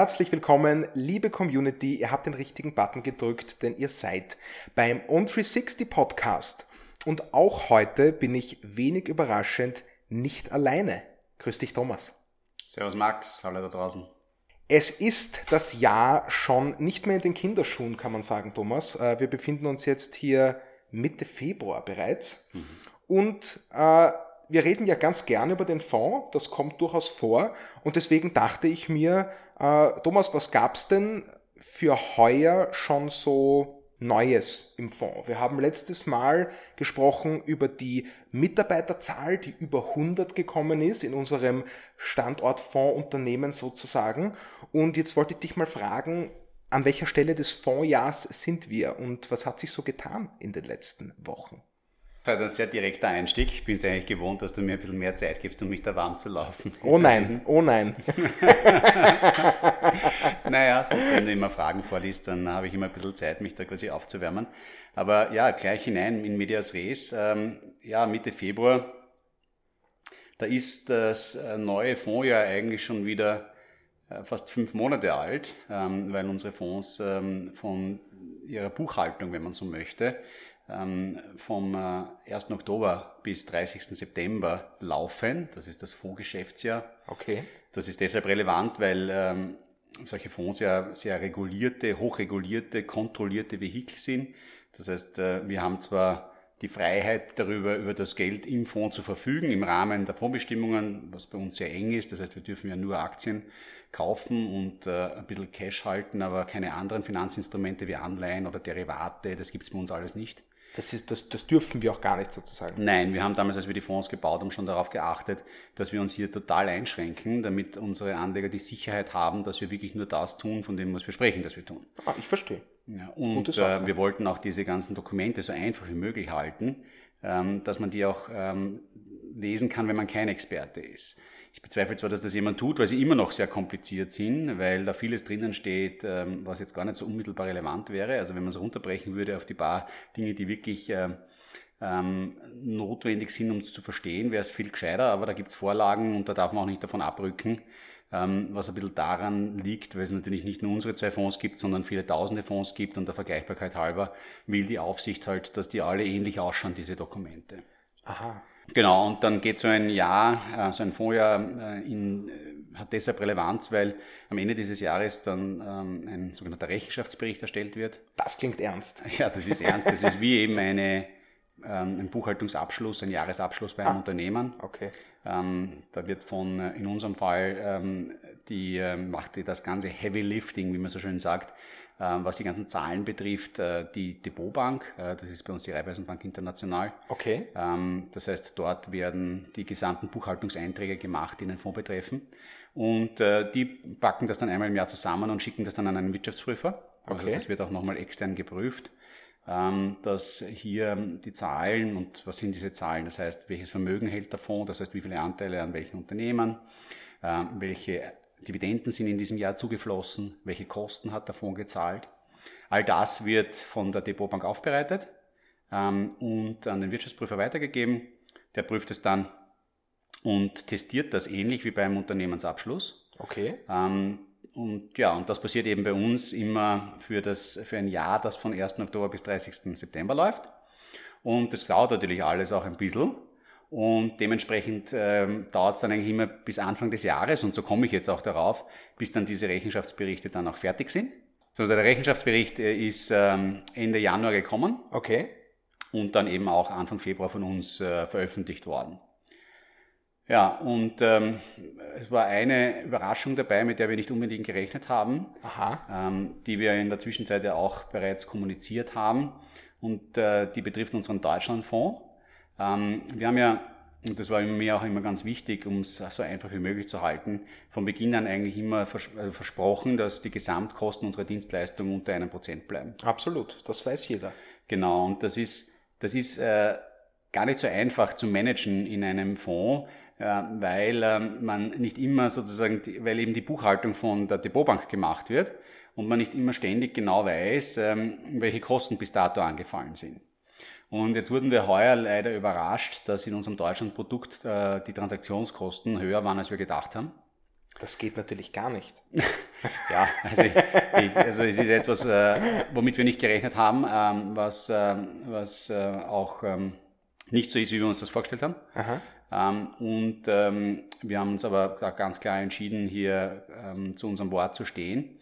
Herzlich willkommen, liebe Community. Ihr habt den richtigen Button gedrückt, denn ihr seid beim On360 Podcast. Und auch heute bin ich wenig überraschend nicht alleine. Grüß dich, Thomas. Servus, Max. Hallo da draußen. Es ist das Jahr schon nicht mehr in den Kinderschuhen, kann man sagen, Thomas. Äh, wir befinden uns jetzt hier Mitte Februar bereits. Mhm. Und äh, wir reden ja ganz gern über den Fonds, das kommt durchaus vor. Und deswegen dachte ich mir, äh, Thomas, was gab's denn für heuer schon so Neues im Fonds? Wir haben letztes Mal gesprochen über die Mitarbeiterzahl, die über 100 gekommen ist in unserem Standortfondsunternehmen sozusagen. Und jetzt wollte ich dich mal fragen, an welcher Stelle des Fondsjahrs sind wir und was hat sich so getan in den letzten Wochen? Das ist ein sehr direkter Einstieg. Ich bin es eigentlich gewohnt, dass du mir ein bisschen mehr Zeit gibst, um mich da warm zu laufen. Oh nein, oh nein. naja, sonst, wenn du immer Fragen vorliest, dann habe ich immer ein bisschen Zeit, mich da quasi aufzuwärmen. Aber ja, gleich hinein in Medias Res. Ähm, ja, Mitte Februar, da ist das äh, neue Fondsjahr eigentlich schon wieder äh, fast fünf Monate alt, ähm, weil unsere Fonds ähm, von ihrer Buchhaltung, wenn man so möchte, vom 1. Äh, Oktober bis 30. September laufen. Das ist das Fondsgeschäftsjahr. Okay. Das ist deshalb relevant, weil ähm, solche Fonds ja sehr regulierte, hochregulierte, kontrollierte Vehikel sind. Das heißt, äh, wir haben zwar die Freiheit darüber, über das Geld im Fonds zu verfügen, im Rahmen der Fondsbestimmungen, was bei uns sehr eng ist. Das heißt, wir dürfen ja nur Aktien kaufen und äh, ein bisschen Cash halten, aber keine anderen Finanzinstrumente wie Anleihen oder Derivate, das gibt's bei uns alles nicht. Das, ist, das, das dürfen wir auch gar nicht sozusagen. Nein, wir haben damals, als wir die Fonds gebaut haben, schon darauf geachtet, dass wir uns hier total einschränken, damit unsere Anleger die Sicherheit haben, dass wir wirklich nur das tun, von dem, was wir sprechen, dass wir tun. Ah, ich verstehe. Ja, und äh, wir wollten auch diese ganzen Dokumente so einfach wie möglich halten, ähm, dass man die auch ähm, lesen kann, wenn man kein Experte ist. Ich bezweifle zwar, dass das jemand tut, weil sie immer noch sehr kompliziert sind, weil da vieles drinnen steht, ähm, was jetzt gar nicht so unmittelbar relevant wäre. Also wenn man es runterbrechen würde auf die paar Dinge, die wirklich ähm, ähm notwendig sind, um es zu verstehen, wäre es viel gescheiter, aber da gibt es Vorlagen und da darf man auch nicht davon abrücken, was ein bisschen daran liegt, weil es natürlich nicht nur unsere zwei Fonds gibt, sondern viele tausende Fonds gibt und der Vergleichbarkeit halber will die Aufsicht halt, dass die alle ähnlich ausschauen, diese Dokumente. Aha. Genau, und dann geht so ein Jahr, äh, so ein Fondsjahr äh, in, äh, hat deshalb Relevanz, weil am Ende dieses Jahres dann ähm, ein sogenannter Rechenschaftsbericht erstellt wird. Das klingt ernst. Ja, das ist ernst. Das ist wie eben eine, ähm, ein Buchhaltungsabschluss, ein Jahresabschluss bei einem ah, Unternehmen. Okay. Ähm, da wird von, in unserem Fall, die macht das ganze Heavy Lifting, wie man so schön sagt, was die ganzen Zahlen betrifft, äh, die Depotbank, äh, das ist bei uns die Raiffeisenbank International. Okay. Ähm, das heißt, dort werden die gesamten Buchhaltungseinträge gemacht, die den Fonds betreffen. Und äh, die packen das dann einmal im Jahr zusammen und schicken das dann an einen Wirtschaftsprüfer. Also okay. das wird auch nochmal extern geprüft, ähm, dass hier die Zahlen und was sind diese Zahlen? Das heißt, welches Vermögen hält der Fonds, das heißt, wie viele Anteile an welchen Unternehmen, welche Dividenden sind in diesem Jahr zugeflossen, welche Kosten hat der Fonds gezahlt. All das wird von der Depotbank aufbereitet ähm, und an den Wirtschaftsprüfer weitergegeben. Der prüft es dann und testiert das ähnlich wie beim Unternehmensabschluss. Okay. Ähm, und ja, und das passiert eben bei uns immer für, das, für ein Jahr, das von 1. Oktober bis 30. September läuft. Und das dauert natürlich alles auch ein bisschen. Und dementsprechend ähm, dauert es dann eigentlich immer bis Anfang des Jahres, und so komme ich jetzt auch darauf, bis dann diese Rechenschaftsberichte dann auch fertig sind. Also der Rechenschaftsbericht äh, ist ähm, Ende Januar gekommen. Okay. Und dann eben auch Anfang Februar von uns äh, veröffentlicht worden. Ja, und ähm, es war eine Überraschung dabei, mit der wir nicht unbedingt gerechnet haben, ähm, die wir in der Zwischenzeit ja auch bereits kommuniziert haben. Und äh, die betrifft unseren Deutschlandfonds. Ähm, wir haben ja, und das war mir auch immer ganz wichtig, um es so einfach wie möglich zu halten, von Beginn an eigentlich immer vers also versprochen, dass die Gesamtkosten unserer Dienstleistung unter einem Prozent bleiben. Absolut, das weiß jeder. Genau, und das ist, das ist äh, gar nicht so einfach zu managen in einem Fonds, äh, weil äh, man nicht immer sozusagen, weil eben die Buchhaltung von der Depotbank gemacht wird und man nicht immer ständig genau weiß, ähm, welche Kosten bis dato angefallen sind. Und jetzt wurden wir heuer leider überrascht, dass in unserem deutschen Produkt äh, die Transaktionskosten höher waren, als wir gedacht haben. Das geht natürlich gar nicht. ja, also, ich, also, es ist etwas, äh, womit wir nicht gerechnet haben, ähm, was, äh, was äh, auch ähm, nicht so ist, wie wir uns das vorgestellt haben. Ähm, und ähm, wir haben uns aber ganz klar entschieden, hier ähm, zu unserem Wort zu stehen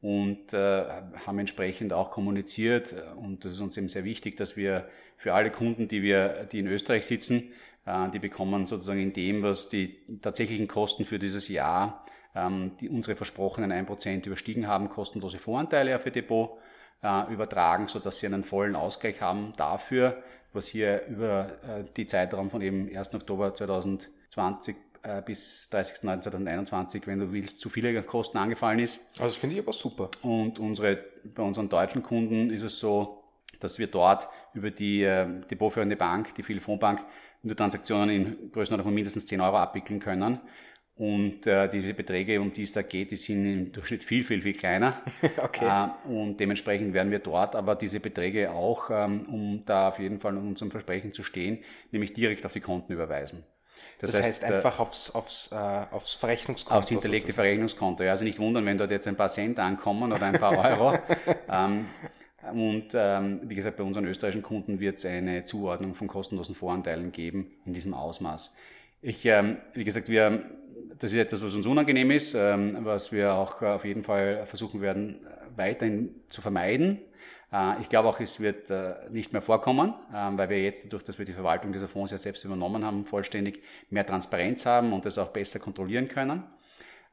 und äh, haben entsprechend auch kommuniziert. Und das ist uns eben sehr wichtig, dass wir für alle Kunden, die wir, die in Österreich sitzen, äh, die bekommen sozusagen in dem, was die tatsächlichen Kosten für dieses Jahr, ähm, die unsere versprochenen 1% überstiegen haben, kostenlose Voranteile auf ihr Depot äh, übertragen, sodass sie einen vollen Ausgleich haben dafür, was hier über äh, die Zeitraum von eben 1. Oktober 2020 bis 30.09.2021, wenn du willst, zu viele Kosten angefallen ist. Also das finde ich aber super. Und unsere, bei unseren deutschen Kunden ist es so, dass wir dort über die äh, depotführende Bank, die Philfonbank, nur Transaktionen in Größenordnung von mindestens 10 Euro abwickeln können. Und äh, diese Beträge, um die es da geht, die sind im Durchschnitt viel, viel, viel kleiner. okay. Äh, und dementsprechend werden wir dort aber diese Beträge auch, ähm, um da auf jeden Fall in unserem Versprechen zu stehen, nämlich direkt auf die Konten überweisen. Das, das heißt, heißt, äh, einfach aufs, aufs, äh, aufs Verrechnungskonto. Aufs hinterlegte sozusagen. Verrechnungskonto. Ja, also nicht wundern, wenn dort jetzt ein paar Cent ankommen oder ein paar Euro. ähm, und ähm, wie gesagt, bei unseren österreichischen Kunden wird es eine Zuordnung von kostenlosen Voranteilen geben in diesem Ausmaß. Ich, ähm, wie gesagt, wir, das ist etwas, was uns unangenehm ist, ähm, was wir auch auf jeden Fall versuchen werden, weiterhin zu vermeiden. Äh, ich glaube auch, es wird äh, nicht mehr vorkommen, äh, weil wir jetzt, dadurch, dass wir die Verwaltung dieser Fonds ja selbst übernommen haben, vollständig mehr Transparenz haben und das auch besser kontrollieren können.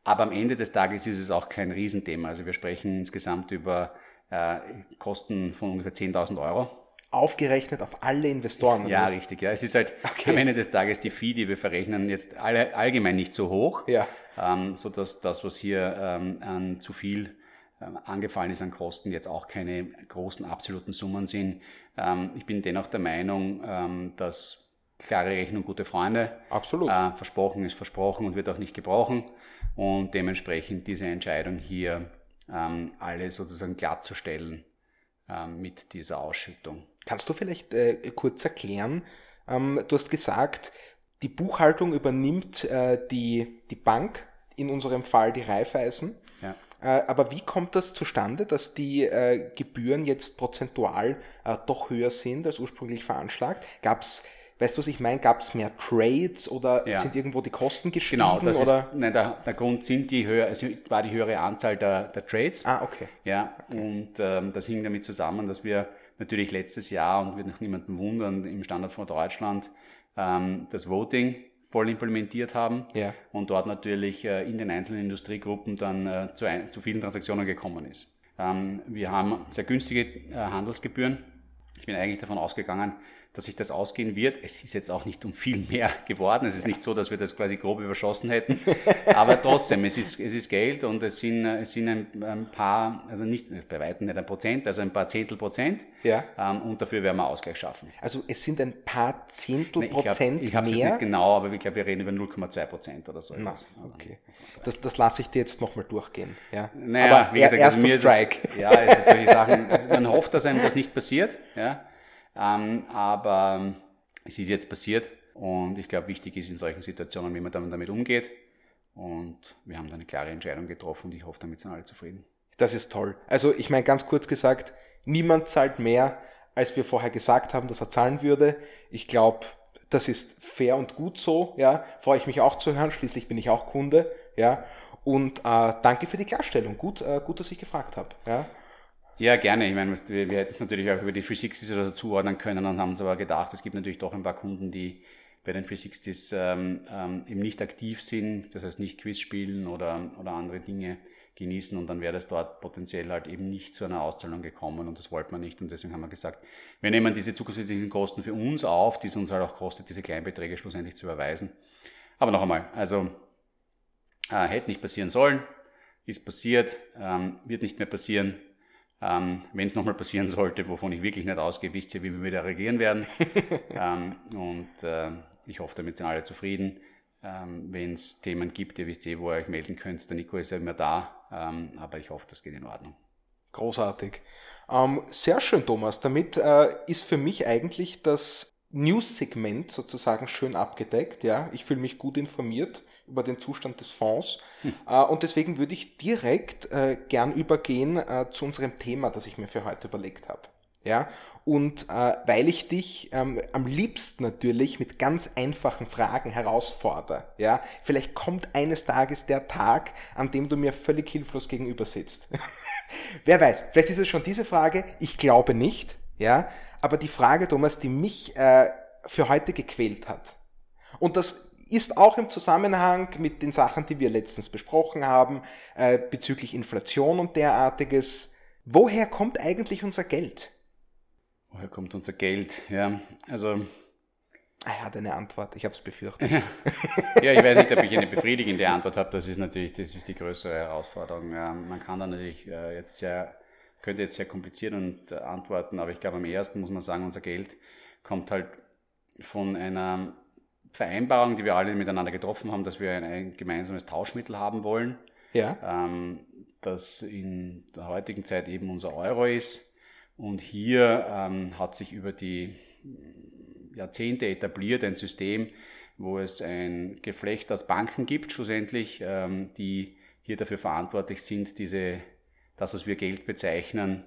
Aber am Ende des Tages ist es auch kein Riesenthema. Also wir sprechen insgesamt über äh, Kosten von ungefähr 10.000 Euro. Aufgerechnet auf alle Investoren. Ja, richtig. Ja. Es ist halt okay. am Ende des Tages die Fee, die wir verrechnen, jetzt alle, allgemein nicht so hoch, ja. ähm, sodass das, was hier ähm, an zu viel ähm, angefallen ist an Kosten, jetzt auch keine großen absoluten Summen sind. Ähm, ich bin dennoch der Meinung, ähm, dass klare Rechnung gute Freunde. Absolut. Äh, versprochen ist versprochen und wird auch nicht gebrochen. Und dementsprechend diese Entscheidung hier ähm, alle sozusagen glattzustellen ähm, mit dieser Ausschüttung. Kannst du vielleicht äh, kurz erklären, ähm, du hast gesagt, die Buchhaltung übernimmt äh, die, die Bank, in unserem Fall die Raiffeisen. Ja. Äh, aber wie kommt das zustande, dass die äh, Gebühren jetzt prozentual äh, doch höher sind als ursprünglich veranschlagt? Gab es Weißt du, was ich meine? Gab es mehr Trades oder ja. sind irgendwo die Kosten gestiegen? Genau, das oder? ist, nein, der, der Grund sind die höher, es war die höhere Anzahl der, der Trades. Ah, okay. Ja, okay. und ähm, das hing damit zusammen, dass wir natürlich letztes Jahr, und wird noch niemanden wundern, im Standardfonds Deutschland ähm, das Voting voll implementiert haben ja. und dort natürlich äh, in den einzelnen Industriegruppen dann äh, zu, ein, zu vielen Transaktionen gekommen ist. Ähm, wir haben sehr günstige äh, Handelsgebühren. Ich bin eigentlich davon ausgegangen, dass sich das ausgehen wird. Es ist jetzt auch nicht um viel mehr geworden. Es ist nicht so, dass wir das quasi grob überschossen hätten. Aber trotzdem, es ist, es ist Geld und es sind, es sind ein, paar, also nicht bei weitem nicht ein Prozent, also ein paar Zehntel Prozent. Ja. Ähm, und dafür werden wir Ausgleich schaffen. Also es sind ein paar Zehntel Nein, Prozent ich habe es nicht genau, aber ich glaube, wir reden über 0,2 Prozent oder so. Na, okay. Das, das lasse ich dir jetzt nochmal durchgehen. Ja. Naja, aber wie gesagt, also mir Strike. Ist es, ja, es ist solche Sachen. Also man hofft, dass einem das nicht passiert. Ja. Ähm, aber es ist jetzt passiert und ich glaube, wichtig ist in solchen Situationen, wie man dann damit umgeht. Und wir haben da eine klare Entscheidung getroffen und ich hoffe, damit sind alle zufrieden. Das ist toll. Also ich meine ganz kurz gesagt, niemand zahlt mehr, als wir vorher gesagt haben, dass er zahlen würde. Ich glaube, das ist fair und gut so. Ja, freue ich mich auch zu hören. Schließlich bin ich auch Kunde. Ja, und äh, danke für die Klarstellung. Gut, äh, gut, dass ich gefragt habe. Ja. Ja, gerne. Ich meine, wir, wir hätten es natürlich auch über die 360s oder so zuordnen können und haben uns aber gedacht, es gibt natürlich doch ein paar Kunden, die bei den 360s ähm, ähm, eben nicht aktiv sind, das heißt nicht Quiz spielen oder, oder andere Dinge genießen und dann wäre das dort potenziell halt eben nicht zu einer Auszahlung gekommen und das wollte man nicht und deswegen haben wir gesagt, wir nehmen diese zusätzlichen Kosten für uns auf, die es uns halt auch kostet, diese Kleinbeträge schlussendlich zu überweisen. Aber noch einmal, also äh, hätte nicht passieren sollen, ist passiert, ähm, wird nicht mehr passieren, ähm, Wenn es nochmal passieren sollte, wovon ich wirklich nicht ausgehe, wisst ihr, wie wir wieder reagieren werden. ähm, und äh, ich hoffe, damit sind alle zufrieden. Ähm, Wenn es Themen gibt, ihr wisst eh, wo ihr euch melden könnt. Der Nico ist ja immer da, ähm, aber ich hoffe, das geht in Ordnung. Großartig. Ähm, sehr schön, Thomas. Damit äh, ist für mich eigentlich das News-Segment sozusagen schön abgedeckt. Ja, ich fühle mich gut informiert über den Zustand des Fonds. Hm. Äh, und deswegen würde ich direkt äh, gern übergehen äh, zu unserem Thema, das ich mir für heute überlegt habe. Ja, und äh, weil ich dich ähm, am liebsten natürlich mit ganz einfachen Fragen herausfordere, ja, vielleicht kommt eines Tages der Tag, an dem du mir völlig hilflos gegenüber sitzt. Wer weiß, vielleicht ist es schon diese Frage, ich glaube nicht, ja, aber die Frage, Thomas, die mich äh, für heute gequält hat. Und das ist auch im Zusammenhang mit den Sachen, die wir letztens besprochen haben, äh, bezüglich Inflation und derartiges. Woher kommt eigentlich unser Geld? Woher kommt unser Geld? Ja, also. Er hat eine Antwort, ich habe es befürchtet. ja, ich weiß nicht, ob ich eine befriedigende Antwort habe. Das ist natürlich, das ist die größere Herausforderung. Ja, man kann da natürlich äh, jetzt sehr, könnte jetzt sehr kompliziert und äh, antworten, aber ich glaube, am ersten muss man sagen, unser Geld kommt halt von einer Vereinbarung, die wir alle miteinander getroffen haben, dass wir ein, ein gemeinsames Tauschmittel haben wollen. Ja. Ähm, das in der heutigen Zeit eben unser Euro ist und hier ähm, hat sich über die Jahrzehnte etabliert ein System, wo es ein Geflecht aus Banken gibt, schlussendlich, ähm, die hier dafür verantwortlich sind, diese, das, was wir Geld bezeichnen,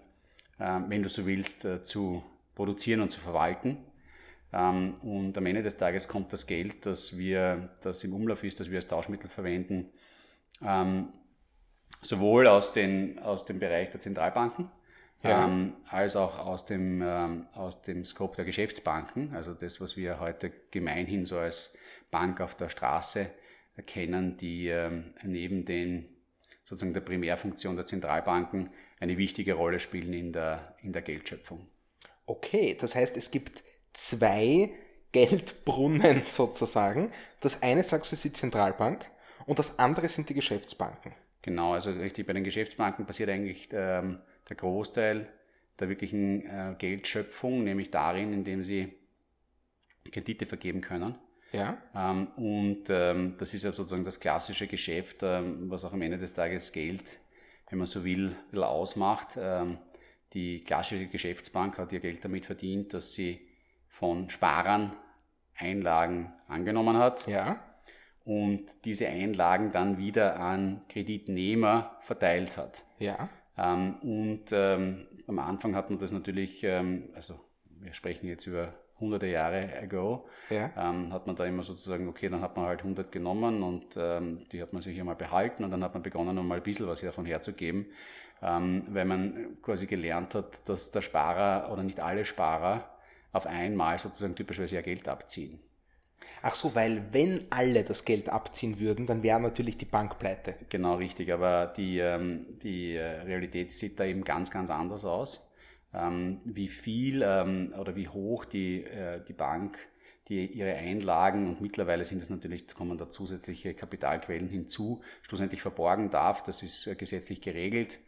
äh, wenn du so willst, äh, zu produzieren und zu verwalten. Ähm, und am Ende des Tages kommt das Geld, das wir, das im Umlauf ist, das wir als Tauschmittel verwenden, ähm, sowohl aus, den, aus dem Bereich der Zentralbanken, ja. ähm, als auch aus dem, ähm, aus dem Scope der Geschäftsbanken, also das, was wir heute gemeinhin so als Bank auf der Straße erkennen, die ähm, neben den sozusagen der Primärfunktion der Zentralbanken eine wichtige Rolle spielen in der, in der Geldschöpfung. Okay, das heißt, es gibt zwei Geldbrunnen sozusagen. Das eine, sagst du, ist die Zentralbank und das andere sind die Geschäftsbanken. Genau, also richtig, bei den Geschäftsbanken passiert eigentlich ähm, der Großteil der wirklichen äh, Geldschöpfung, nämlich darin, indem sie Kredite vergeben können. Ja. Ähm, und ähm, das ist ja sozusagen das klassische Geschäft, ähm, was auch am Ende des Tages Geld, wenn man so will, ausmacht. Ähm, die klassische Geschäftsbank hat ihr Geld damit verdient, dass sie von Sparern Einlagen angenommen hat. Ja. Und diese Einlagen dann wieder an Kreditnehmer verteilt hat. Ja. Ähm, und ähm, am Anfang hat man das natürlich, ähm, also wir sprechen jetzt über hunderte Jahre ago, ja. ähm, hat man da immer sozusagen, okay, dann hat man halt 100 genommen und ähm, die hat man sich einmal behalten und dann hat man begonnen, einmal ein bisschen was davon herzugeben, ähm, weil man quasi gelernt hat, dass der Sparer oder nicht alle Sparer auf einmal sozusagen typischerweise ihr Geld abziehen. Ach so, weil wenn alle das Geld abziehen würden, dann wäre natürlich die Bank pleite. Genau, richtig. Aber die, ähm, die äh, Realität sieht da eben ganz, ganz anders aus. Ähm, wie viel ähm, oder wie hoch die, äh, die Bank die ihre Einlagen und mittlerweile sind es natürlich, kommen da zusätzliche Kapitalquellen hinzu, schlussendlich verborgen darf. Das ist äh, gesetzlich geregelt.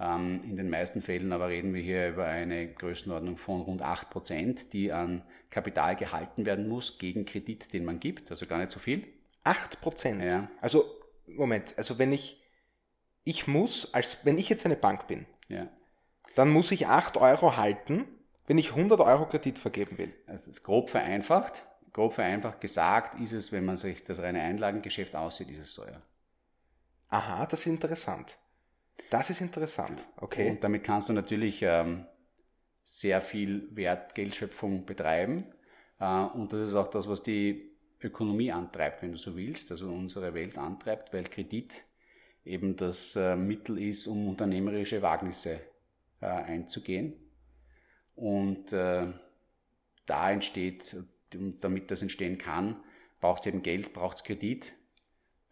Ähm, in den meisten Fällen aber reden wir hier über eine Größenordnung von rund 8 Prozent, die an Kapital gehalten werden muss gegen Kredit, den man gibt, also gar nicht so viel. 8 Prozent? Ja. Also, Moment, also wenn ich, ich muss, als wenn ich jetzt eine Bank bin, ja. dann muss ich 8 Euro halten, wenn ich 100 Euro Kredit vergeben will. Also das ist grob vereinfacht. Grob vereinfacht gesagt ist es, wenn man sich das reine Einlagengeschäft aussieht, ist es so, ja. Aha, das ist interessant. Das ist interessant, okay. Und damit kannst du natürlich ähm, sehr viel Wertgeldschöpfung betreiben. Äh, und das ist auch das, was die Ökonomie antreibt, wenn du so willst, also unsere Welt antreibt, weil Kredit eben das äh, Mittel ist, um unternehmerische Wagnisse äh, einzugehen. Und äh, da entsteht, damit das entstehen kann, braucht es eben Geld, braucht es Kredit.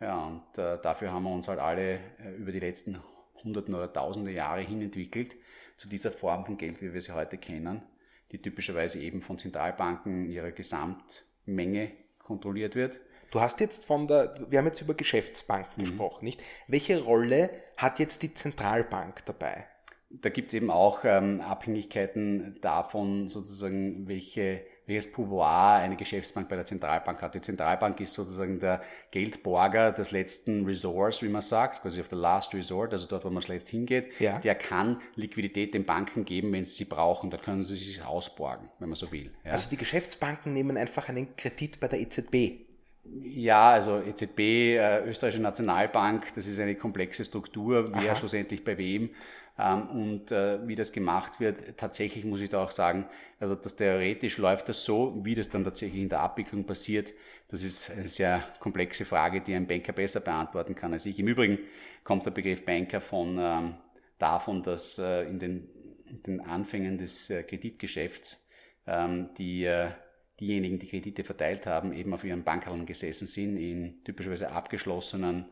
Ja, und äh, dafür haben wir uns halt alle äh, über die letzten Hunderten oder Tausende Jahre hin entwickelt zu dieser Form von Geld, wie wir sie heute kennen, die typischerweise eben von Zentralbanken in ihrer Gesamtmenge kontrolliert wird. Du hast jetzt von der, wir haben jetzt über Geschäftsbanken mhm. gesprochen, nicht? Welche Rolle hat jetzt die Zentralbank dabei? Da gibt es eben auch ähm, Abhängigkeiten davon, sozusagen, welche welches Pouvoir eine Geschäftsbank bei der Zentralbank hat. Die Zentralbank ist sozusagen der Geldborger des letzten Resorts, wie man sagt, quasi auf der Last Resort, also dort, wo man zuletzt hingeht. Ja. Der kann Liquidität den Banken geben, wenn sie sie brauchen. Da können sie sich ausborgen, wenn man so will. Ja. Also die Geschäftsbanken nehmen einfach einen Kredit bei der EZB. Ja, also EZB, äh, Österreichische Nationalbank, das ist eine komplexe Struktur, wer Aha. schlussendlich bei wem und äh, wie das gemacht wird. Tatsächlich muss ich da auch sagen, also das theoretisch läuft das so, wie das dann tatsächlich in der Abwicklung passiert. Das ist eine sehr komplexe Frage, die ein Banker besser beantworten kann als ich. Im Übrigen kommt der Begriff Banker von ähm, davon, dass äh, in, den, in den Anfängen des äh, Kreditgeschäfts ähm, die diejenigen, die Kredite verteilt haben, eben auf ihren Bankhallen gesessen sind, in typischerweise abgeschlossenen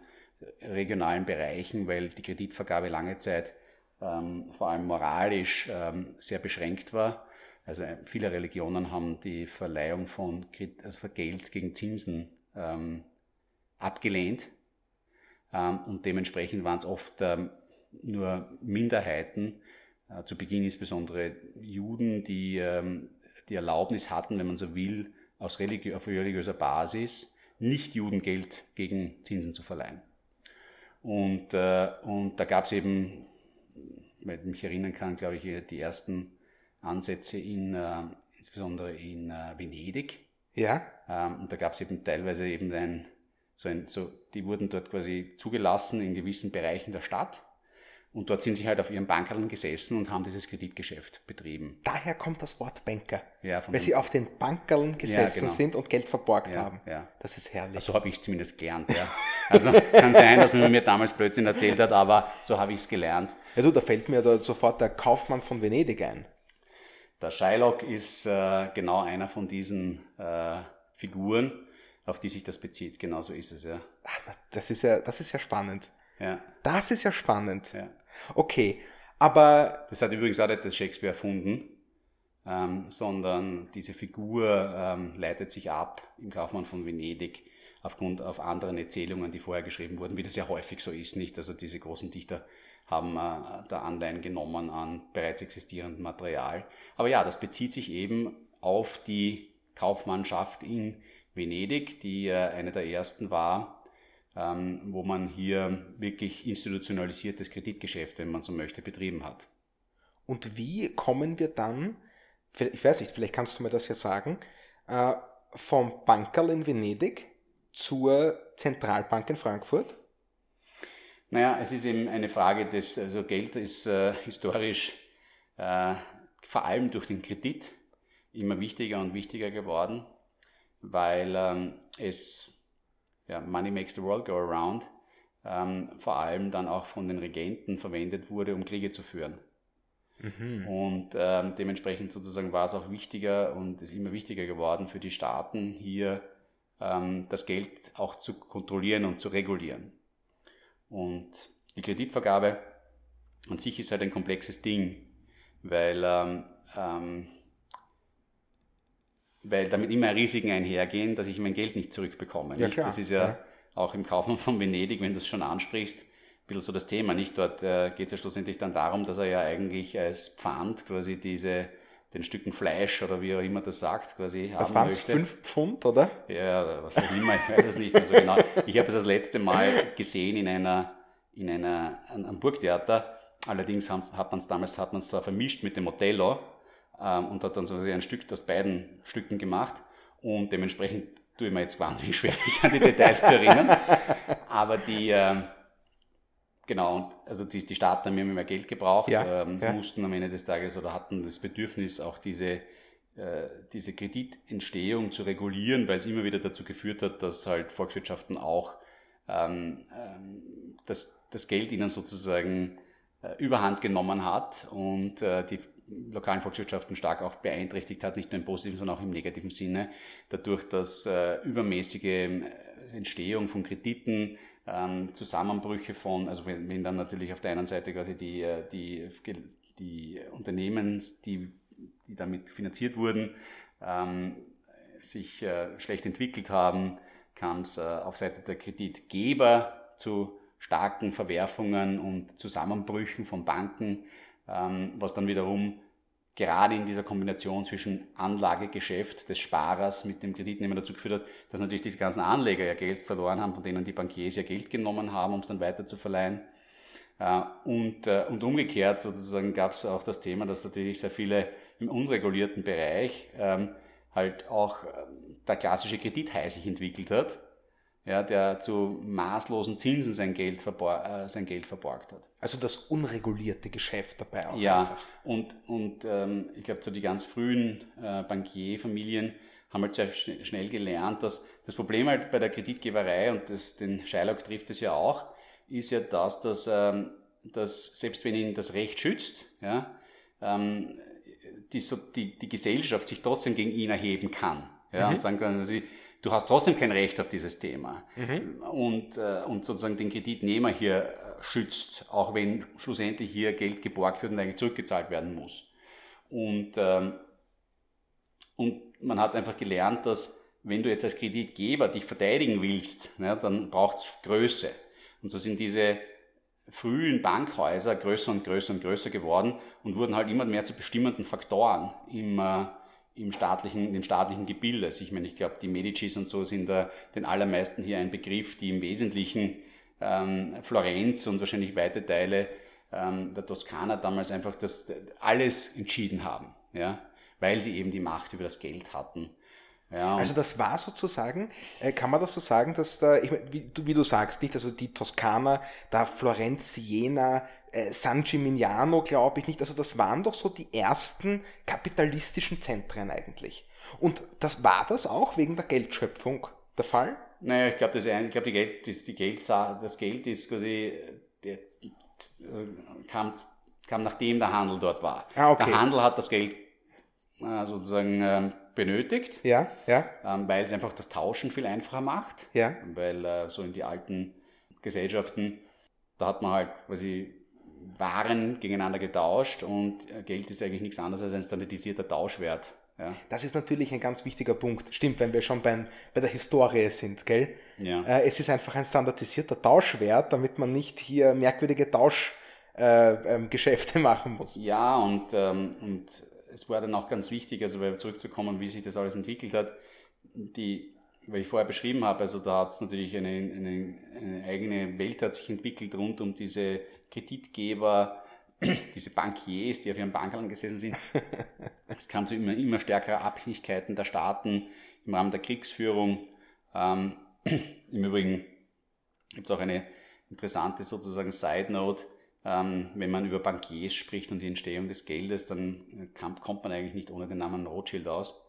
regionalen Bereichen, weil die Kreditvergabe lange Zeit ähm, vor allem moralisch ähm, sehr beschränkt war. Also äh, viele Religionen haben die Verleihung von, also Geld gegen Zinsen ähm, abgelehnt ähm, und dementsprechend waren es oft ähm, nur Minderheiten, äh, zu Beginn insbesondere Juden, die ähm, die Erlaubnis hatten, wenn man so will, aus religi auf religiöser Basis nicht Juden Geld gegen Zinsen zu verleihen. Und, äh, und da gab es eben, weil ich mich erinnern kann, glaube ich, die ersten Ansätze in, äh, insbesondere in äh, Venedig. Ja. Ähm, und da gab es eben teilweise eben ein, so ein, so, die wurden dort quasi zugelassen in gewissen Bereichen der Stadt. Und dort sind sie halt auf ihren Bankerln gesessen und haben dieses Kreditgeschäft betrieben. Daher kommt das Wort Banker. Ja, weil sie auf den Bankerln gesessen ja, genau. sind und Geld verborgt ja, haben. Ja. Das ist herrlich. So habe ich es zumindest gelernt. Ja. Also kann sein, dass man mir damals Blödsinn erzählt hat, aber so habe ich es gelernt. Ja, du, da fällt mir da sofort der Kaufmann von Venedig ein. Der Shylock ist äh, genau einer von diesen äh, Figuren, auf die sich das bezieht. Genau so ist es ja. Ach, das ist ja, das ist ja spannend. Ja. Das ist ja spannend. Ja. Okay, aber. Das hat übrigens auch nicht das Shakespeare erfunden, ähm, sondern diese Figur ähm, leitet sich ab im Kaufmann von Venedig aufgrund auf anderen Erzählungen, die vorher geschrieben wurden, wie das ja häufig so ist, nicht? Also diese großen Dichter haben äh, da Anleihen genommen an bereits existierendem Material. Aber ja, das bezieht sich eben auf die Kaufmannschaft in Venedig, die äh, eine der ersten war, ähm, wo man hier wirklich institutionalisiertes Kreditgeschäft, wenn man so möchte, betrieben hat. Und wie kommen wir dann, ich weiß nicht, vielleicht kannst du mir das ja sagen, äh, vom Bankerl in Venedig zur Zentralbank in Frankfurt? Naja, es ist eben eine Frage des, also Geld ist äh, historisch äh, vor allem durch den Kredit immer wichtiger und wichtiger geworden, weil ähm, es ja, Money Makes the World Go Around ähm, vor allem dann auch von den Regenten verwendet wurde, um Kriege zu führen. Mhm. Und ähm, dementsprechend sozusagen war es auch wichtiger und ist immer wichtiger geworden für die Staaten, hier ähm, das Geld auch zu kontrollieren und zu regulieren. Und die Kreditvergabe an sich ist halt ein komplexes Ding, weil ähm, ähm weil damit immer Risiken einhergehen, dass ich mein Geld nicht zurückbekomme. Ja, nicht? Das ist ja, ja, auch im Kaufmann von Venedig, wenn du es schon ansprichst, ein bisschen so das Thema. Nicht dort äh, geht es ja schlussendlich dann darum, dass er ja eigentlich als Pfand quasi diese den Stücken Fleisch oder wie auch immer das sagt, quasi haben Was waren es, fünf Pfund, oder? Ja, was auch immer, ich weiß es nicht mehr so genau. Ich habe es das letzte Mal gesehen in einer, in einer, am Burgtheater. Allerdings hat man es damals, hat man es vermischt mit dem Othello ähm, und hat dann so ein Stück aus beiden Stücken gemacht und dementsprechend tue ich mir jetzt wahnsinnig schwer, mich an die Details zu erinnern. Aber die, äh, genau, also die, die Staaten haben immer mehr Geld gebraucht, ja, ähm, ja. mussten am Ende des Tages oder hatten das Bedürfnis, auch diese, äh, diese Kreditentstehung zu regulieren, weil es immer wieder dazu geführt hat, dass halt Volkswirtschaften auch ähm, ähm, das, das Geld ihnen sozusagen äh, überhand genommen hat und äh, die lokalen Volkswirtschaften stark auch beeinträchtigt hat, nicht nur im positiven, sondern auch im negativen Sinne, dadurch, dass äh, übermäßige äh, Entstehung von Krediten, ähm, Zusammenbrüche von, also wenn, wenn, dann natürlich auf der einen Seite quasi die, äh, die, die Unternehmen, die, die damit finanziert wurden, ähm, sich äh, schlecht entwickelt haben, kann es äh, auf Seite der Kreditgeber zu starken Verwerfungen und Zusammenbrüchen von Banken was dann wiederum gerade in dieser Kombination zwischen Anlagegeschäft des Sparers mit dem Kreditnehmer dazu geführt hat, dass natürlich diese ganzen Anleger ja Geld verloren haben, von denen die Bankiers ja Geld genommen haben, um es dann weiter zu verleihen. Äh, und, äh, und umgekehrt sozusagen gab es auch das Thema, dass natürlich sehr viele im unregulierten Bereich ähm, halt auch ähm, der klassische Kredithai sich entwickelt hat ja, der zu maßlosen Zinsen sein Geld, äh, sein Geld verborgt hat. Also das unregulierte Geschäft dabei auch. Ja, einfach. und, und ähm, ich glaube, so die ganz frühen äh, Bankierfamilien haben halt sehr schnell gelernt, dass das Problem halt bei der Kreditgeberei, und das, den Shylock trifft es ja auch, ist ja das, dass, ähm, dass selbst wenn ihn das Recht schützt, ja, ähm, die, die, die Gesellschaft sich trotzdem gegen ihn erheben kann. Ja, mhm. Und sagen kann, sie, du hast trotzdem kein Recht auf dieses Thema. Mhm. Und, äh, und sozusagen den Kreditnehmer hier äh, schützt, auch wenn schlussendlich hier Geld geborgt wird und eigentlich zurückgezahlt werden muss. Und, ähm, und man hat einfach gelernt, dass wenn du jetzt als Kreditgeber dich verteidigen willst, ne, dann braucht es Größe. Und so sind diese frühen Bankhäuser größer und größer und größer geworden und wurden halt immer mehr zu bestimmenden Faktoren im, äh, im staatlichen, im staatlichen Gebilde. Also ich meine, ich glaube, die Medicis und so sind da den allermeisten hier ein Begriff, die im Wesentlichen ähm, Florenz und wahrscheinlich weite Teile ähm, der Toskana damals einfach das alles entschieden haben, ja, weil sie eben die Macht über das Geld hatten. Ja, also das war sozusagen, äh, kann man das so sagen, dass da, ich, wie, wie, du sagst, nicht, also die Toskana, da Florenz, Siena, äh, San Gimignano, glaube ich nicht, also das waren doch so die ersten kapitalistischen Zentren eigentlich. Und das war das auch wegen der Geldschöpfung der Fall? Naja, ich glaube, das, glaub, die Geld, das, die Geld, das Geld ist quasi, der, kam, kam nachdem der Handel dort war. Ah, okay. Der Handel hat das Geld äh, sozusagen ähm, benötigt. Ja, ja. Ähm, weil es einfach das Tauschen viel einfacher macht. Ja. Weil äh, so in die alten Gesellschaften, da hat man halt quasi Waren gegeneinander getauscht und äh, Geld ist eigentlich nichts anderes als ein standardisierter Tauschwert. Ja. Das ist natürlich ein ganz wichtiger Punkt. Stimmt, wenn wir schon beim, bei der Historie sind, gell? Ja. Äh, es ist einfach ein standardisierter Tauschwert, damit man nicht hier merkwürdige Tauschgeschäfte äh, ähm, machen muss. Ja, und, ähm, und es war dann auch ganz wichtig, also zurückzukommen, wie sich das alles entwickelt hat, die, weil ich vorher beschrieben habe, also da hat es natürlich eine, eine, eine, eigene Welt hat sich entwickelt rund um diese Kreditgeber, diese Bankiers, die auf ihren Bankern gesessen sind. Es kam zu immer, immer stärkeren Abhängigkeiten der Staaten im Rahmen der Kriegsführung. Ähm, Im Übrigen gibt es auch eine interessante sozusagen Side Note ähm, wenn man über Bankiers spricht und die Entstehung des Geldes, dann äh, kann, kommt man eigentlich nicht ohne den Namen Rothschild aus.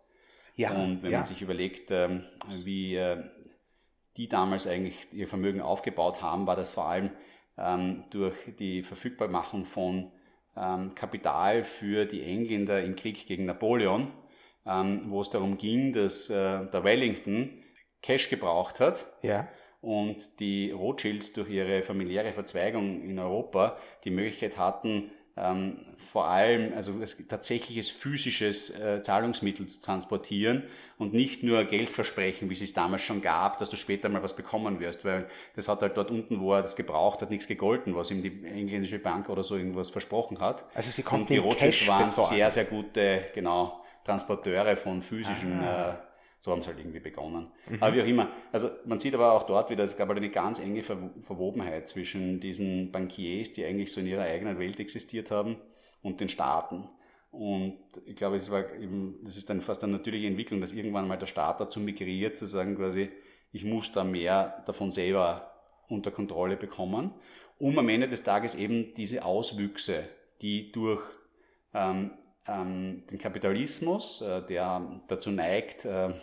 Ja, und wenn ja. man sich überlegt, ähm, wie äh, die damals eigentlich ihr Vermögen aufgebaut haben, war das vor allem durch die Verfügbarmachung von ähm, Kapital für die Engländer im Krieg gegen Napoleon, ähm, wo es darum ging, dass äh, der Wellington Cash gebraucht hat. Ja und die Rothschilds durch ihre familiäre Verzweigung in Europa die Möglichkeit hatten, ähm, vor allem also tatsächliches physisches äh, Zahlungsmittel zu transportieren und nicht nur Geldversprechen, wie es es damals schon gab, dass du später mal was bekommen wirst, weil das hat halt dort unten, wo er das gebraucht hat, nichts gegolten, was ihm die englische Bank oder so irgendwas versprochen hat. Also sie konnten und die Rothschilds waren sehr, sehr gute, genau, Transporteure von physischen äh, so haben sie halt irgendwie begonnen. Mhm. Aber wie auch immer. Also man sieht aber auch dort wieder, es gab halt eine ganz enge Ver Verwobenheit zwischen diesen Bankiers, die eigentlich so in ihrer eigenen Welt existiert haben, und den Staaten. Und ich glaube, es war eben, das ist dann fast eine natürliche Entwicklung, dass irgendwann mal der Staat dazu migriert, zu sagen quasi, ich muss da mehr davon selber unter Kontrolle bekommen, um am Ende des Tages eben diese Auswüchse, die durch ähm, ähm, den Kapitalismus, äh, der dazu neigt, äh,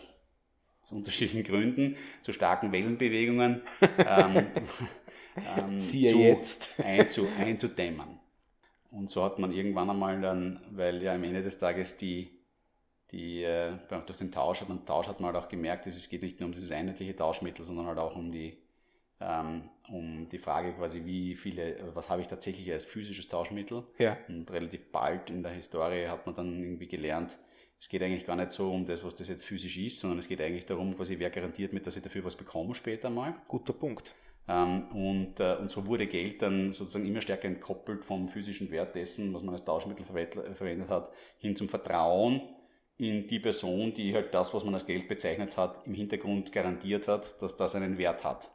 aus unterschiedlichen Gründen, zu starken Wellenbewegungen ähm, ähm, zu, jetzt. Einzu, einzudämmen. Und so hat man irgendwann einmal dann, weil ja am Ende des Tages die, die äh, durch den Tausch, und Tausch hat man halt auch gemerkt, dass es geht nicht nur um dieses einheitliche Tauschmittel, sondern halt auch um die um die Frage quasi, wie viele, was habe ich tatsächlich als physisches Tauschmittel? Ja. Und relativ bald in der Historie hat man dann irgendwie gelernt, es geht eigentlich gar nicht so um das, was das jetzt physisch ist, sondern es geht eigentlich darum, quasi, wer garantiert mit, dass ich dafür was bekomme später mal. Guter Punkt. Ähm, und, äh, und so wurde Geld dann sozusagen immer stärker entkoppelt vom physischen Wert dessen, was man als Tauschmittel verwendet hat, hin zum Vertrauen in die Person, die halt das, was man als Geld bezeichnet hat, im Hintergrund garantiert hat, dass das einen Wert hat.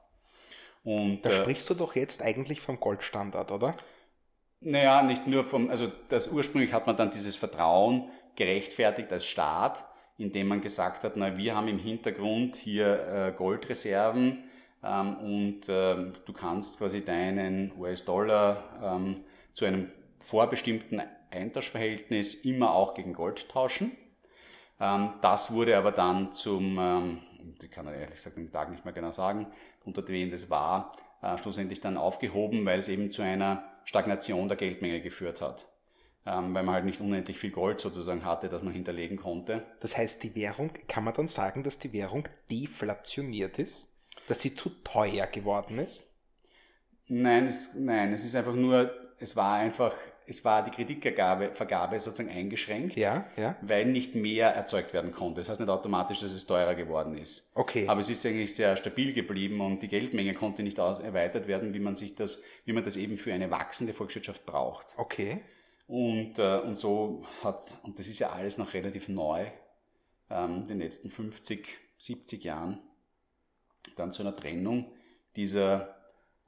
Und, da äh, sprichst du doch jetzt eigentlich vom Goldstandard, oder? Naja, nicht nur vom, also das ursprünglich hat man dann dieses Vertrauen gerechtfertigt als Staat, indem man gesagt hat, na, wir haben im Hintergrund hier äh, Goldreserven, ähm, und ähm, du kannst quasi deinen US-Dollar ähm, zu einem vorbestimmten Eintauschverhältnis immer auch gegen Gold tauschen. Ähm, das wurde aber dann zum, ähm, ich kann ehrlich gesagt den Tag nicht mehr genau sagen, unter wen das war, äh, schlussendlich dann aufgehoben, weil es eben zu einer Stagnation der Geldmenge geführt hat. Ähm, weil man halt nicht unendlich viel Gold sozusagen hatte, das man hinterlegen konnte. Das heißt, die Währung, kann man dann sagen, dass die Währung deflationiert ist? Dass sie zu teuer geworden ist? Nein, es, nein, es ist einfach nur, es war einfach es war die Kreditvergabe Vergabe sozusagen eingeschränkt, ja, ja. weil nicht mehr erzeugt werden konnte. Das heißt nicht automatisch, dass es teurer geworden ist. Okay. Aber es ist eigentlich sehr stabil geblieben und die Geldmenge konnte nicht erweitert werden, wie man sich das, wie man das eben für eine wachsende Volkswirtschaft braucht. Okay. Und, äh, und so hat, und das ist ja alles noch relativ neu, ähm, in den letzten 50, 70 Jahren, dann zu einer Trennung dieser,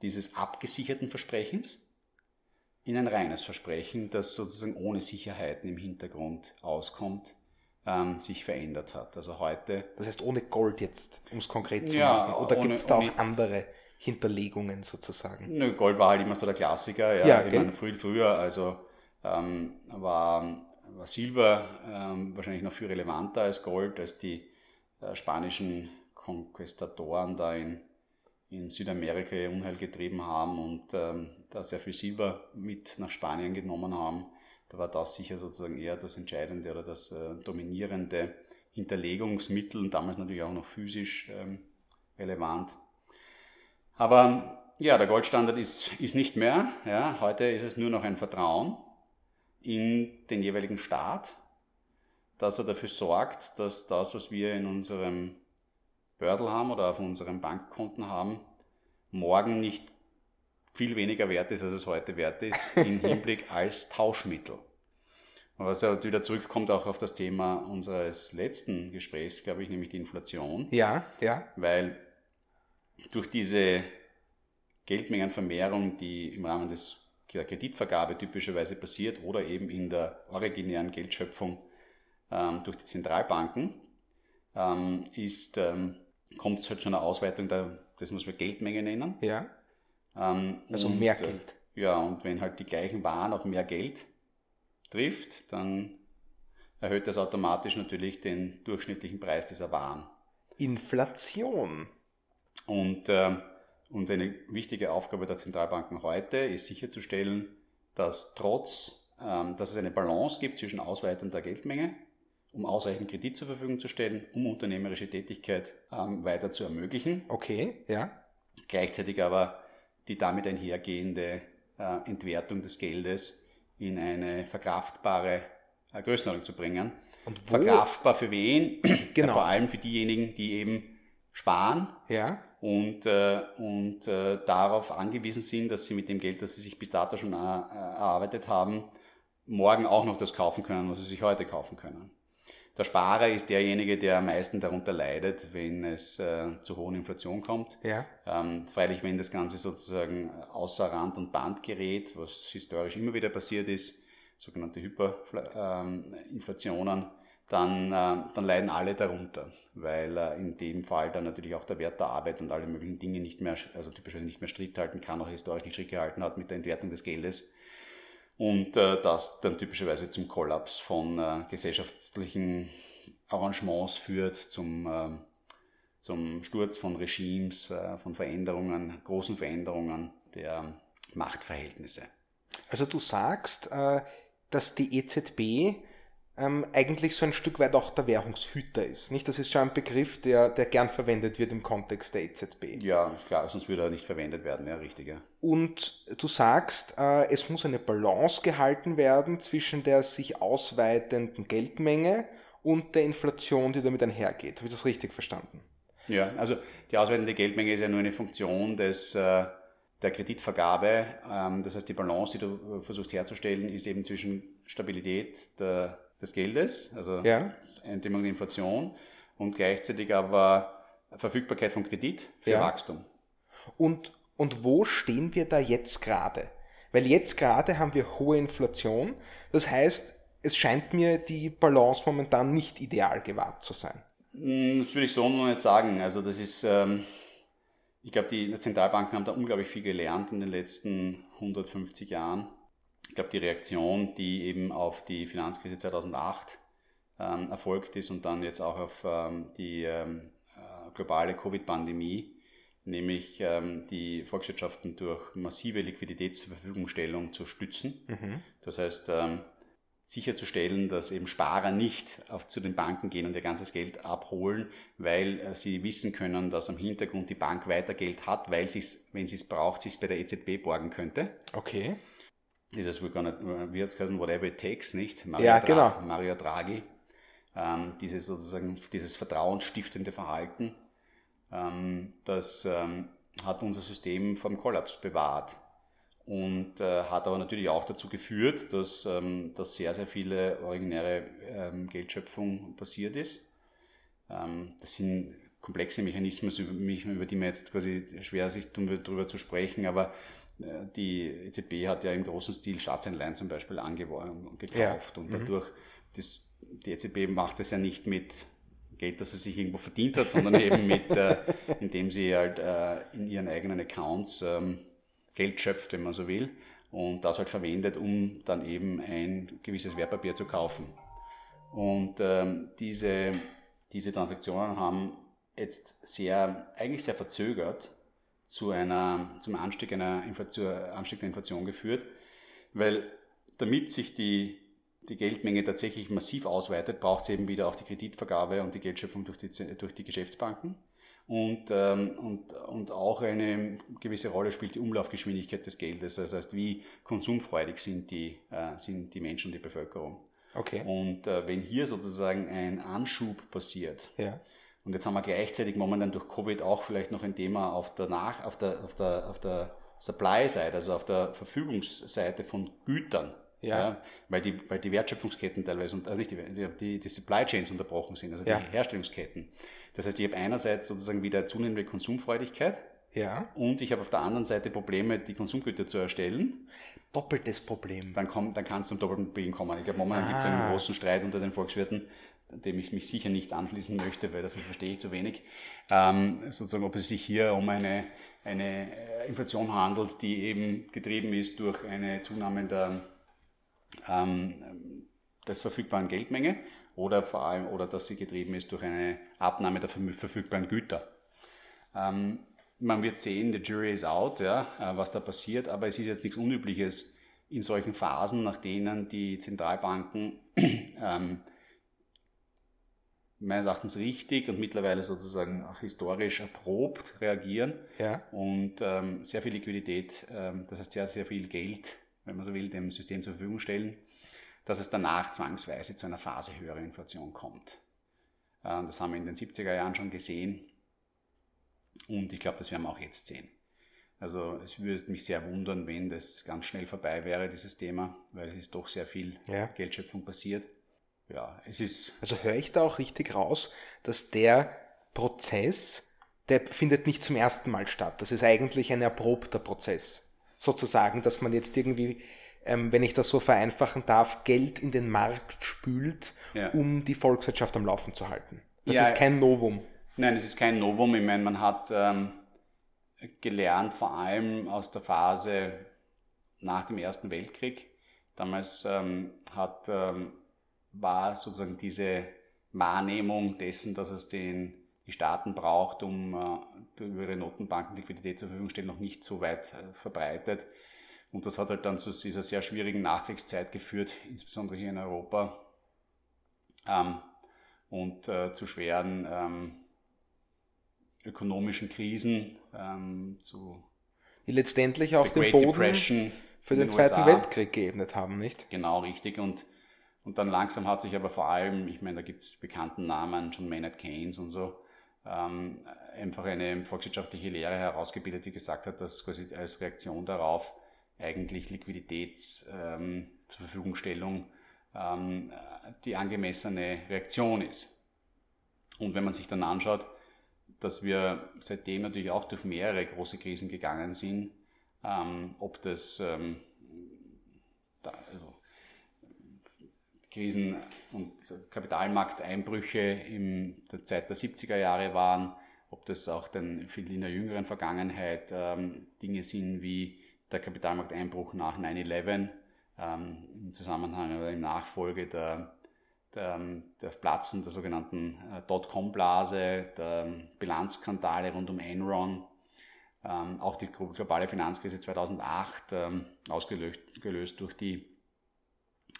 dieses abgesicherten Versprechens in ein reines Versprechen, das sozusagen ohne Sicherheiten im Hintergrund auskommt, ähm, sich verändert hat. Also heute. Das heißt ohne Gold jetzt, um es konkret zu ja, machen. Oder gibt es da auch andere Hinterlegungen sozusagen? Nö, Gold war halt immer so der Klassiker. Ja, ja ich meine, früh, früher also ähm, war, war Silber ähm, wahrscheinlich noch viel relevanter als Gold, als die äh, spanischen Konquistadoren da in in Südamerika Unheil getrieben haben und ähm, da sehr viel Silber mit nach Spanien genommen haben. Da war das sicher sozusagen eher das entscheidende oder das äh, dominierende Hinterlegungsmittel und damals natürlich auch noch physisch ähm, relevant. Aber ja, der Goldstandard ist, ist nicht mehr. Ja. Heute ist es nur noch ein Vertrauen in den jeweiligen Staat, dass er dafür sorgt, dass das, was wir in unserem Börsel haben oder auf unseren Bankkonten haben, morgen nicht viel weniger wert ist, als es heute wert ist, im Hinblick als Tauschmittel. Und was ja wieder zurückkommt auch auf das Thema unseres letzten Gesprächs, glaube ich, nämlich die Inflation. Ja, ja. Weil durch diese Geldmengenvermehrung, die im Rahmen des, der Kreditvergabe typischerweise passiert oder eben in der originären Geldschöpfung ähm, durch die Zentralbanken, ähm, ist ähm, kommt es halt zu einer Ausweitung der, das was wir Geldmenge nennen. Ja. Ähm, also und, mehr Geld. Äh, ja, und wenn halt die gleichen Waren auf mehr Geld trifft, dann erhöht das automatisch natürlich den durchschnittlichen Preis dieser Waren. Inflation. Und, äh, und eine wichtige Aufgabe der Zentralbanken heute ist sicherzustellen, dass trotz, ähm, dass es eine Balance gibt zwischen Ausweitung der Geldmenge um ausreichend Kredit zur Verfügung zu stellen, um unternehmerische Tätigkeit ähm, weiter zu ermöglichen. Okay, ja. Gleichzeitig aber die damit einhergehende äh, Entwertung des Geldes in eine verkraftbare äh, Größenordnung zu bringen. Und wo? Verkraftbar für wen? Genau. Ja, vor allem für diejenigen, die eben sparen ja. und, äh, und äh, darauf angewiesen sind, dass sie mit dem Geld, das sie sich bis dato schon äh, erarbeitet haben, morgen auch noch das kaufen können, was sie sich heute kaufen können. Der Sparer ist derjenige, der am meisten darunter leidet, wenn es äh, zu hohen Inflation kommt. Ja. Ähm, freilich, wenn das Ganze sozusagen außer Rand und Band gerät, was historisch immer wieder passiert ist, sogenannte Hyperinflationen, ähm, dann, äh, dann leiden alle darunter, weil äh, in dem Fall dann natürlich auch der Wert der Arbeit und alle möglichen Dinge nicht mehr, also typischerweise nicht mehr strikt halten kann, auch historisch nicht strikt gehalten hat mit der Entwertung des Geldes und äh, das dann typischerweise zum Kollaps von äh, gesellschaftlichen Arrangements führt, zum, äh, zum Sturz von Regimes, äh, von Veränderungen, großen Veränderungen der Machtverhältnisse. Also du sagst, äh, dass die EZB ähm, eigentlich so ein Stück weit auch der Währungshüter ist. Nicht? Das ist schon ein Begriff, der, der gern verwendet wird im Kontext der EZB. Ja, ist klar, sonst würde er nicht verwendet werden, ja, richtig. Ja. Und du sagst, äh, es muss eine Balance gehalten werden zwischen der sich ausweitenden Geldmenge und der Inflation, die damit einhergeht. Habe ich das richtig verstanden? Ja, also die ausweitende Geldmenge ist ja nur eine Funktion des, äh, der Kreditvergabe. Ähm, das heißt, die Balance, die du versuchst herzustellen, ist eben zwischen Stabilität der des Geldes, also ja. Eindämmung der Inflation und gleichzeitig aber Verfügbarkeit von Kredit für ja. Wachstum. Und, und wo stehen wir da jetzt gerade? Weil jetzt gerade haben wir hohe Inflation. Das heißt, es scheint mir die Balance momentan nicht ideal gewahrt zu sein. Hm, das würde ich so noch nicht sagen. Also das ist, ähm, ich glaube, die Zentralbanken haben da unglaublich viel gelernt in den letzten 150 Jahren. Ich glaube, die Reaktion, die eben auf die Finanzkrise 2008 ähm, erfolgt ist und dann jetzt auch auf ähm, die ähm, äh, globale Covid-Pandemie, nämlich ähm, die Volkswirtschaften durch massive Liquidität zur Verfügungstellung zu stützen. Mhm. Das heißt, ähm, sicherzustellen, dass eben Sparer nicht auf, zu den Banken gehen und ihr ganzes Geld abholen, weil äh, sie wissen können, dass am Hintergrund die Bank weiter Geld hat, weil sie es, wenn sie es braucht, sich bei der EZB borgen könnte. Okay. Dieses, wie hat es whatever it takes, nicht? Mario ja, genau. Dra Mario Draghi. Ähm, dieses sozusagen, dieses vertrauensstiftende Verhalten, ähm, das ähm, hat unser System vom Kollaps bewahrt und äh, hat aber natürlich auch dazu geführt, dass, ähm, dass sehr, sehr viele originäre ähm, Geldschöpfung passiert ist. Ähm, das sind komplexe Mechanismen, über die man jetzt quasi schwer sich tun wird, darüber zu sprechen, aber die EZB hat ja im großen Stil Staatsanleihen zum Beispiel gekauft ja. und mhm. dadurch, das, die EZB macht das ja nicht mit Geld, das sie sich irgendwo verdient hat, sondern eben mit, äh, indem sie halt äh, in ihren eigenen Accounts ähm, Geld schöpft, wenn man so will, und das halt verwendet, um dann eben ein gewisses Wertpapier zu kaufen. Und ähm, diese, diese Transaktionen haben jetzt sehr, eigentlich sehr verzögert zu einer, zum Anstieg, einer Inflation, Anstieg der Inflation geführt, weil damit sich die, die Geldmenge tatsächlich massiv ausweitet, braucht es eben wieder auch die Kreditvergabe und die Geldschöpfung durch die, durch die Geschäftsbanken. Und, ähm, und, und auch eine gewisse Rolle spielt die Umlaufgeschwindigkeit des Geldes. Das heißt, wie konsumfreudig sind die, äh, sind die Menschen und die Bevölkerung. Okay. Und äh, wenn hier sozusagen ein Anschub passiert, ja. Und jetzt haben wir gleichzeitig momentan durch Covid auch vielleicht noch ein Thema auf der, Nach auf der, auf der, auf der Supply-Seite, also auf der Verfügungsseite von Gütern. Ja. ja. weil, die, weil die Wertschöpfungsketten teilweise, und, also nicht die, die, die Supply Chains unterbrochen sind, also ja. die Herstellungsketten. Das heißt, ich habe einerseits sozusagen wieder zunehmende Konsumfreudigkeit. Ja. Und ich habe auf der anderen Seite Probleme, die Konsumgüter zu erstellen. Doppeltes Problem. Dann, komm, dann kann es zum doppelten Problem kommen. Ich glaube, momentan ah. gibt es einen großen Streit unter den Volkswirten, dem ich mich sicher nicht anschließen möchte, weil dafür verstehe ich zu wenig. Ähm, sozusagen, ob es sich hier um eine, eine äh, Inflation handelt, die eben getrieben ist durch eine Zunahme der, ähm, des verfügbaren Geldmenge oder vor allem, oder dass sie getrieben ist durch eine Abnahme der verfügbaren Güter. Ähm, man wird sehen, the jury is out, ja, äh, was da passiert, aber es ist jetzt nichts Unübliches in solchen Phasen, nach denen die Zentralbanken ähm, meines Erachtens richtig und mittlerweile sozusagen auch historisch erprobt reagieren ja. und ähm, sehr viel Liquidität, ähm, das heißt sehr, sehr viel Geld, wenn man so will, dem System zur Verfügung stellen dass es danach zwangsweise zu einer Phase höherer Inflation kommt. Äh, das haben wir in den 70er Jahren schon gesehen und ich glaube, das werden wir auch jetzt sehen. Also es würde mich sehr wundern, wenn das ganz schnell vorbei wäre, dieses Thema, weil es ist doch sehr viel ja. Geldschöpfung passiert. Ja, es ist. Also höre ich da auch richtig raus, dass der Prozess, der findet nicht zum ersten Mal statt. Das ist eigentlich ein erprobter Prozess. Sozusagen, dass man jetzt irgendwie ähm, wenn ich das so vereinfachen darf, Geld in den Markt spült, ja. um die Volkswirtschaft am Laufen zu halten. Das ja, ist kein Novum. Nein, das ist kein Novum. Ich meine, man hat ähm, gelernt, vor allem aus der Phase nach dem Ersten Weltkrieg. Damals ähm, hat, ähm, war sozusagen diese Wahrnehmung dessen, dass es den, die Staaten braucht, um äh, über ihre Notenbanken Liquidität zur Verfügung stellen, noch nicht so weit äh, verbreitet. Und das hat halt dann zu dieser sehr schwierigen Nachkriegszeit geführt, insbesondere hier in Europa, ähm, und äh, zu schweren ähm, ökonomischen Krisen, ähm, zu die letztendlich auch den Boden Depression für den, den Zweiten USA. Weltkrieg geebnet haben, nicht? Genau, richtig. Und, und dann langsam hat sich aber vor allem, ich meine, da gibt es bekannten Namen, schon Maynard Keynes und so, ähm, einfach eine volkswirtschaftliche Lehre herausgebildet, die gesagt hat, dass quasi als Reaktion darauf eigentlich Liquidität ähm, zur Verfügungstellung ähm, die angemessene Reaktion ist. Und wenn man sich dann anschaut, dass wir seitdem natürlich auch durch mehrere große Krisen gegangen sind, ähm, ob das ähm, da, also Krisen und Kapitalmarkteinbrüche in der Zeit der 70er Jahre waren ob das auch dann viel in der jüngeren Vergangenheit ähm, Dinge sind wie der Kapitalmarkteinbruch nach 9-11 ähm, im Zusammenhang oder in Nachfolge der, der, der Platzen der sogenannten äh, Dotcom-Blase, der Bilanzskandale rund um Enron, ähm, auch die globale Finanzkrise 2008, ähm, ausgelöst durch die,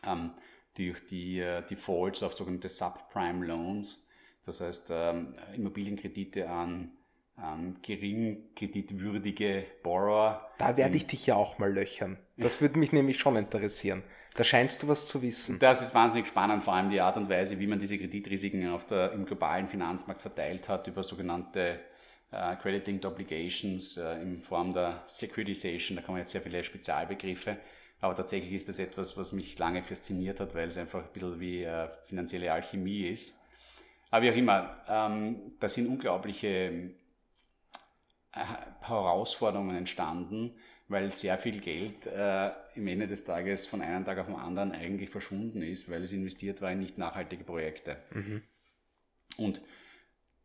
ähm, durch die äh, Defaults auf sogenannte Subprime Loans, das heißt ähm, Immobilienkredite an ähm, gering kreditwürdige Borrower. Da werde ich dich ja auch mal löchern. Das würde mich nämlich schon interessieren. Da scheinst du was zu wissen. Das ist wahnsinnig spannend, vor allem die Art und Weise, wie man diese Kreditrisiken auf der, im globalen Finanzmarkt verteilt hat über sogenannte äh, Credit-Linked Obligations äh, in Form der Securitization. Da kommen jetzt sehr viele Spezialbegriffe. Aber tatsächlich ist das etwas, was mich lange fasziniert hat, weil es einfach ein bisschen wie äh, finanzielle Alchemie ist. Aber wie auch immer, ähm, da sind unglaubliche äh, Herausforderungen entstanden, weil sehr viel Geld äh, im Ende des Tages von einem Tag auf den anderen eigentlich verschwunden ist, weil es investiert war in nicht nachhaltige Projekte. Mhm. Und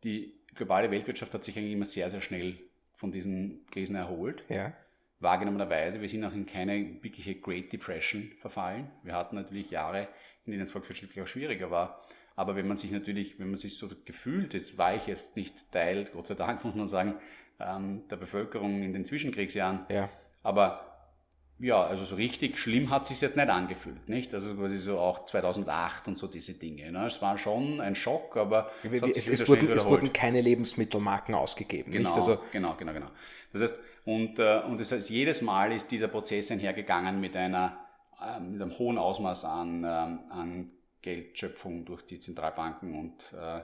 die globale Weltwirtschaft hat sich eigentlich immer sehr, sehr schnell von diesen Krisen erholt. Ja. Wahrgenommenerweise, wir sind auch in keine wirkliche Great Depression verfallen. Wir hatten natürlich Jahre, in denen es volkswirtschaftlich auch schwieriger war. Aber wenn man sich natürlich, wenn man sich so gefühlt, jetzt war ich jetzt nicht Teil, Gott sei Dank muss man sagen, ähm, der Bevölkerung in den Zwischenkriegsjahren. Ja. Aber ja, also so richtig schlimm hat sich jetzt nicht angefühlt, nicht? Also quasi so auch 2008 und so diese Dinge. Ne? Es war schon ein Schock, aber es, es, es, wurden, es, wurden, keine Lebensmittelmarken ausgegeben, genau, nicht? Also genau, genau, genau. Das heißt, und, äh, und das heißt, jedes Mal ist dieser Prozess einhergegangen mit einer äh, mit einem hohen Ausmaß an, äh, an Geldschöpfung durch die Zentralbanken und äh,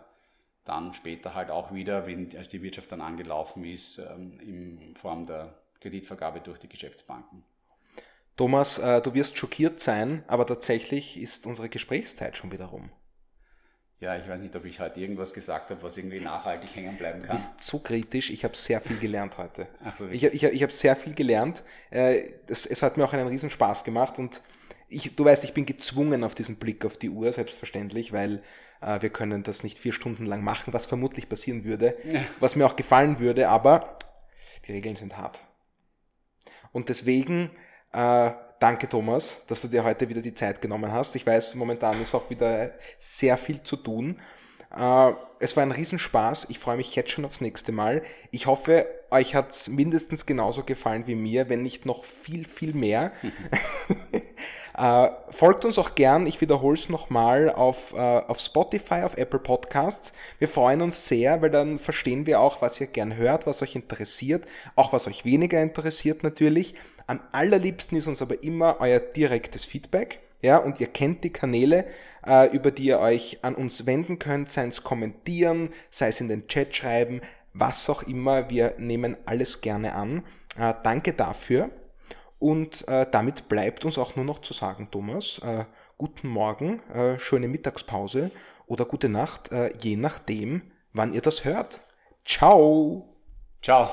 dann später halt auch wieder, wenn, als die Wirtschaft dann angelaufen ist, ähm, in Form der Kreditvergabe durch die Geschäftsbanken. Thomas, äh, du wirst schockiert sein, aber tatsächlich ist unsere Gesprächszeit schon wieder rum. Ja, ich weiß nicht, ob ich heute irgendwas gesagt habe, was irgendwie nachhaltig hängen bleiben kann. Du bist so kritisch, ich habe sehr viel gelernt heute. Ach so, ich ich, ich habe sehr viel gelernt. Äh, es, es hat mir auch einen riesen Spaß gemacht und ich, du weißt, ich bin gezwungen auf diesen Blick auf die Uhr, selbstverständlich, weil äh, wir können das nicht vier Stunden lang machen, was vermutlich passieren würde, ja. was mir auch gefallen würde, aber die Regeln sind hart. Und deswegen äh, danke Thomas, dass du dir heute wieder die Zeit genommen hast. Ich weiß, momentan ist auch wieder sehr viel zu tun. Äh, es war ein Riesenspaß. Ich freue mich jetzt schon aufs nächste Mal. Ich hoffe, euch hat es mindestens genauso gefallen wie mir, wenn nicht noch viel, viel mehr. Äh, folgt uns auch gern, ich wiederhole es nochmal, auf, äh, auf Spotify, auf Apple Podcasts. Wir freuen uns sehr, weil dann verstehen wir auch, was ihr gern hört, was euch interessiert, auch was euch weniger interessiert natürlich. Am allerliebsten ist uns aber immer euer direktes Feedback. Ja, und ihr kennt die Kanäle, äh, über die ihr euch an uns wenden könnt, sei es kommentieren, sei es in den Chat schreiben, was auch immer. Wir nehmen alles gerne an. Äh, danke dafür. Und äh, damit bleibt uns auch nur noch zu sagen, Thomas, äh, guten Morgen, äh, schöne Mittagspause oder gute Nacht, äh, je nachdem, wann ihr das hört. Ciao. Ciao.